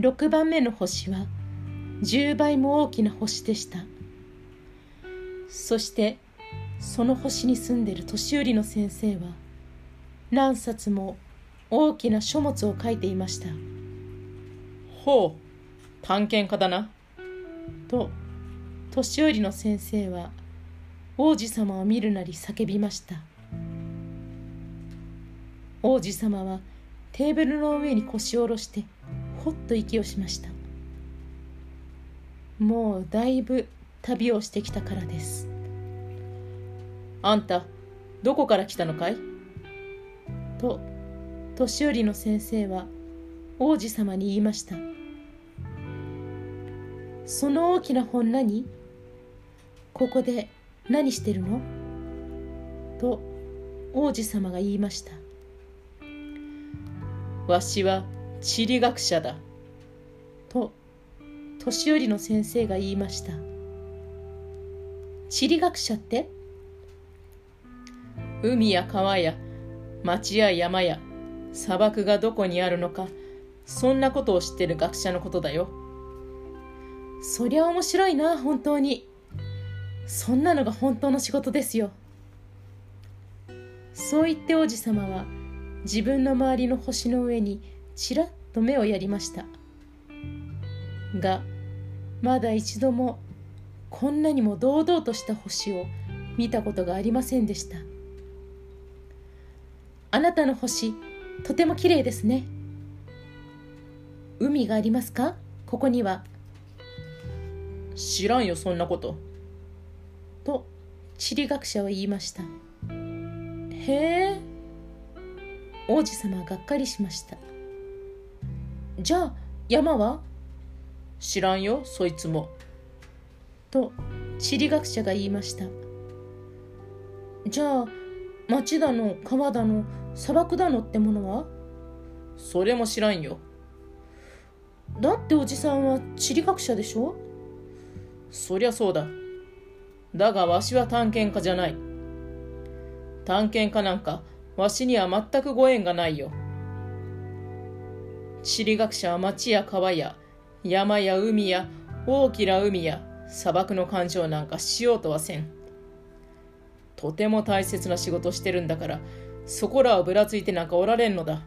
6番目の星は10倍も大きな星でした。そしてその星に住んでる年寄りの先生は何冊も大きな書物を書いていました。ほう探検家だな。と年寄りの先生は王子様を見るなり叫びました。王子様はテーブルの上に腰を下ろしてほっと息をしました。もうだいぶ旅をしてきたからです。あんたどこから来たのかい？と年寄りの先生は王子様に言いました。その大きな本何？ここで何してるの？と王子様が言いました。わしは地理学者だ。と年寄りの先生が言いました。地理学者って？海や川や町や山や砂漠がどこにあるのかそんなことを知ってる学者のことだよ。そりゃ面白いな本当に。そんなのが本当の仕事ですよ。そう言って王子様は自分の周りの星の上にちらっと目をやりました。がまだ一度もこんなにも堂々とした星を見たことがありませんでした。あなたの星とても綺麗ですね。海がありますか？ここには。知らんよそんなこと。と地理学者は言いました。へえ。王子様はがっかりしましたじゃあ山は？知らんよそいつも。と地理学者が言いました。じゃあ町だの川だの砂漠だのってものは？それも知らんよ。だっておじさんは地理学者でしょ？そりゃそうだ。だがわしは探検家じゃない。探検家なんかわしには全くご縁がないよ地理学者は町や川や山や海や大きな海や砂漠の感情なんかしようとはせん。とても大切な仕事してるんだからそこらをぶらついてなんかおられんのだ。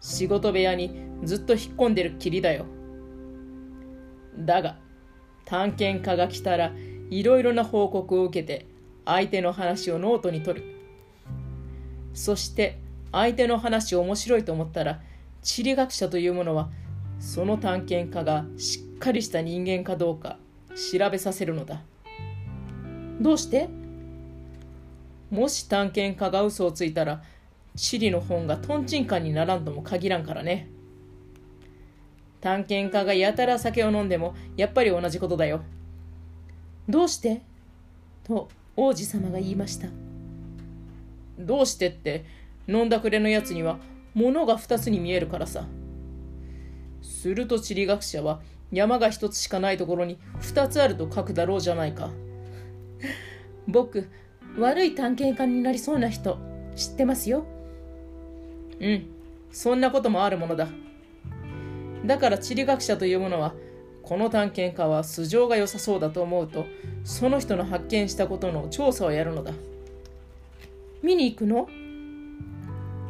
仕事部屋にずっと引っ込んでるきりだよ。だが探検家が来たらいろいろな報告を受けて相手の話をノートに取る。そして相手の話を面白いと思ったら地理学者というものはその探検家がしっかりした人間かどうか調べさせるのだ。どうして？もし探検家が嘘をついたら地理の本がトンチンカンにならんとも限らんからね。探検家がやたら酒を飲んでもやっぱり同じことだよ。どうして？と王子様が言いました。どうしてって飲んだくれのやつには物が二つに見えるからさ。すると地理学者は山が一つしかないところに二つあると書くだろうじゃないか。僕悪い探検家になりそうな人知ってますよ？うんそんなこともあるものだ。だから地理学者というものはこの探検家は素性が良さそうだと思うとその人の発見したことの調査をやるのだ。見に行くの？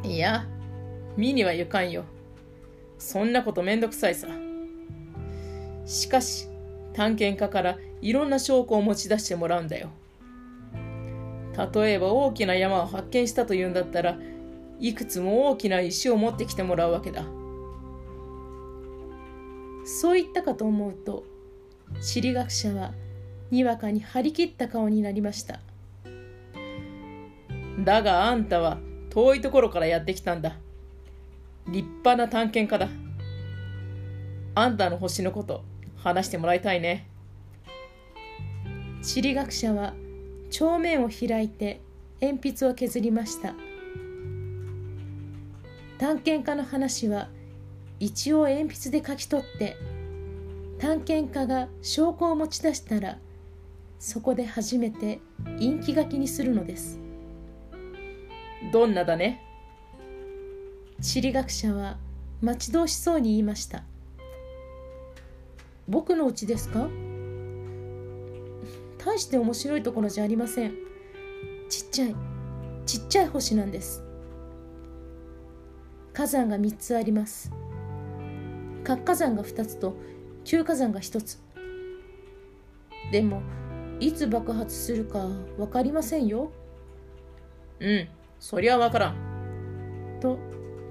いや見には行かんよ。そんなことめんどくさいさ。しかし探検家からいろんな証拠を持ち出してもらうんだよ。例えば大きな山を発見したというんだったらいくつも大きな石を持ってきてもらうわけだ。そう言ったかと思うと地理学者はにわかに張り切った顔になりました。だがあんたは遠いところからやってきたんだ。立派な探検家だ。あんたの星のこと話してもらいたいね。地理学者は帳面を開いて鉛筆を削りました。探検家の話は一応鉛筆で書き取って探検家が証拠を持ち出したらそこで初めて陰気書きにするのです。どんなだね？地理学者は待ち遠しそうに言いました。僕の家ですか？大して面白いところじゃありません。ちっちゃいちっちゃい星なんです。火山が3つあります。活火山が2つと旧火山が1つ。でもいつ爆発するか分かりませんよ。うんそりゃ分からん。と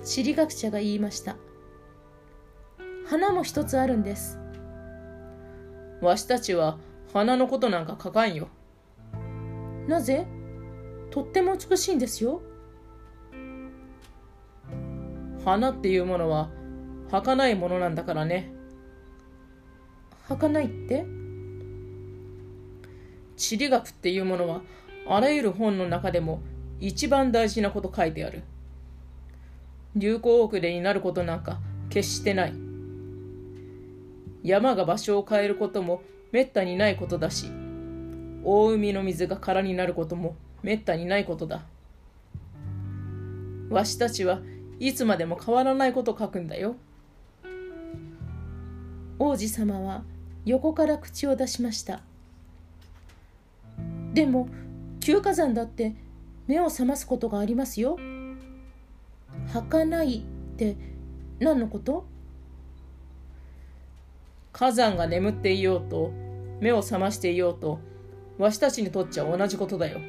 地理学者が言いました。花も一つあるんです。わしたちは花のことなんか書かんよ。なぜ？とっても美しいんですよ。花っていうものは儚いものなんだからね。儚いって？地理学っていうものはあらゆる本の中でも一番大事なこと書いてある流行遅れになることなんか決してない。山が場所を変えることもめったにないことだし大海の水が空になることもめったにないことだ。わしたちはいつまでも変わらないこと書くんだよ。王子様は横から口を出しました。でも休火山だって目を覚ますことがありますよ。儚いって何のこと？火山が眠っていようと目を覚ましていようとわしたちにとっちゃ同じことだよ。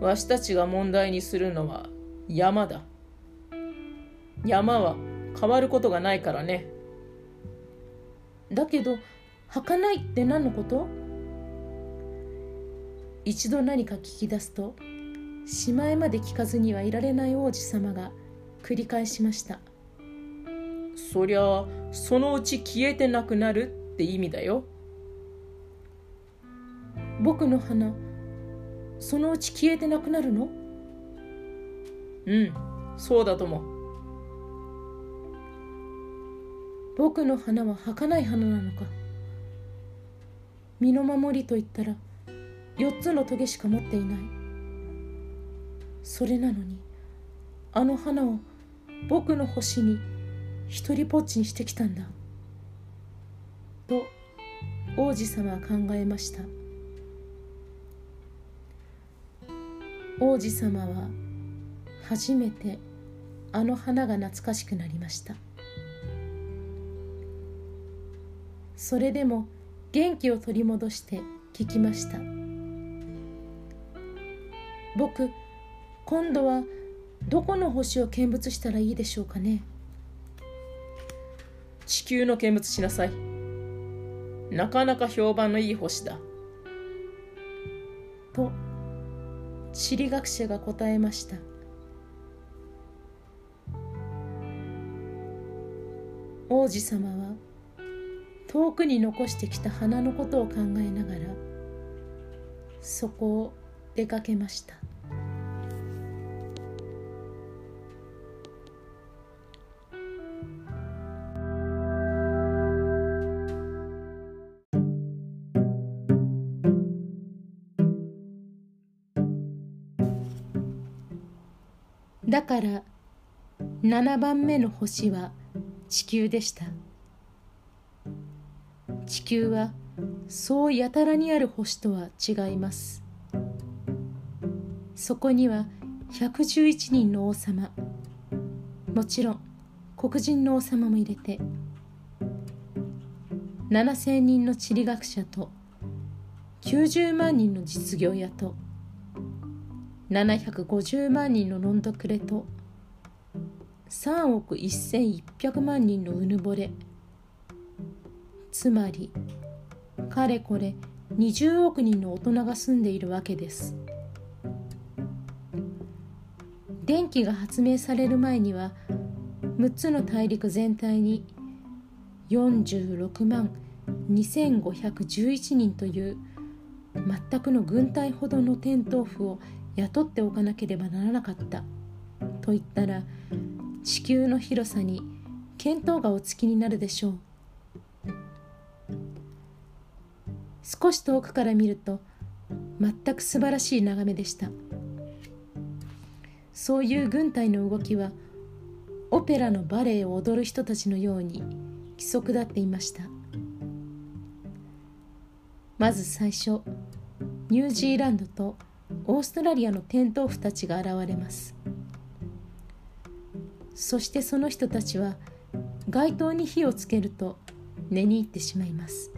わしたちが問題にするのは山だ。山は変わることがないからね。だけど儚いって何のこと？一度何か聞き出すとしまいまで聞かずにはいられない王子様が繰り返しました。そりゃそのうち消えてなくなるって意味だよ。僕の花そのうち消えてなくなるの？うんそうだとも僕の花は儚い花なのか？身の守りといったら4つのトゲしか持っていないそれなのにあの花を僕の星に一人ぽっちにしてきたんだ。と王子様は考えました。王子様は初めてあの花が懐かしくなりました。それでも元気を取り戻して聞きました。僕今度はどこの星を見物したらいいでしょうかね？地球の見物しなさい。なかなか評判のいい星だ。と地理学者が答えました。王子様は遠くに残してきた花のことを考えながらそこを出かけましただから7番目の星は地球でした。地球はそうやたらにある星とは違います。そこには111人の王様。もちろん黒人の王様も入れて7,000人の地理学者と90万人の実業家と750万人のロンドクレと3億1100万人のうぬぼれ。つまりかれこれ20億人の大人が住んでいるわけです。電気が発明される前には6つの大陸全体に46万2511人という全くの軍隊ほどの天豆腐を雇っておかなければならなかった。と言ったら地球の広さに見当がおつきになるでしょう。少し遠くから見ると全く素晴らしい眺めでした。そういう軍隊の動きはオペラのバレエを踊る人たちのように規則だっていました。まず最初ニュージーランドとオーストラリアのテントウフたちが現れます。そしてその人たちは街灯に火をつけると寝に行ってしまいます。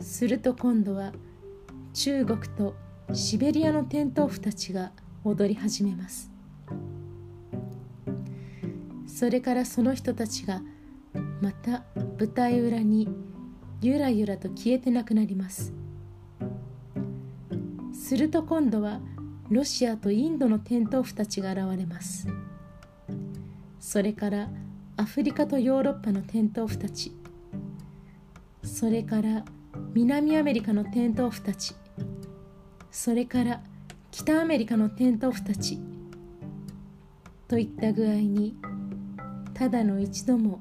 すると今度は中国とシベリアのテントウフたちが踊り始めます。それからその人たちがまた舞台裏にゆらゆらと消えてなくなります。すると今度はロシアとインドのテントウフたちが現れます。それからアフリカとヨーロッパのテントウフたち。それから南アメリカのテントウフたち。それから北アメリカのテントウフたち。といった具合にただの一度も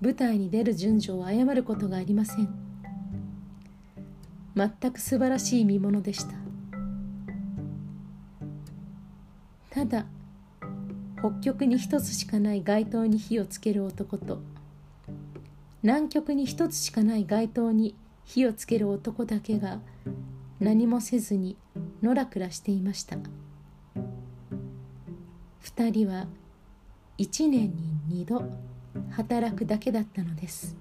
舞台に出る順序を誤ることがありません。全く素晴らしい見ものでした。ただ北極に一つしかない街灯に火をつける男と南極に一つしかない街灯に火をつける男だけが何もせずにのらくらしていました。二人は一年に二度働くだけだったのです。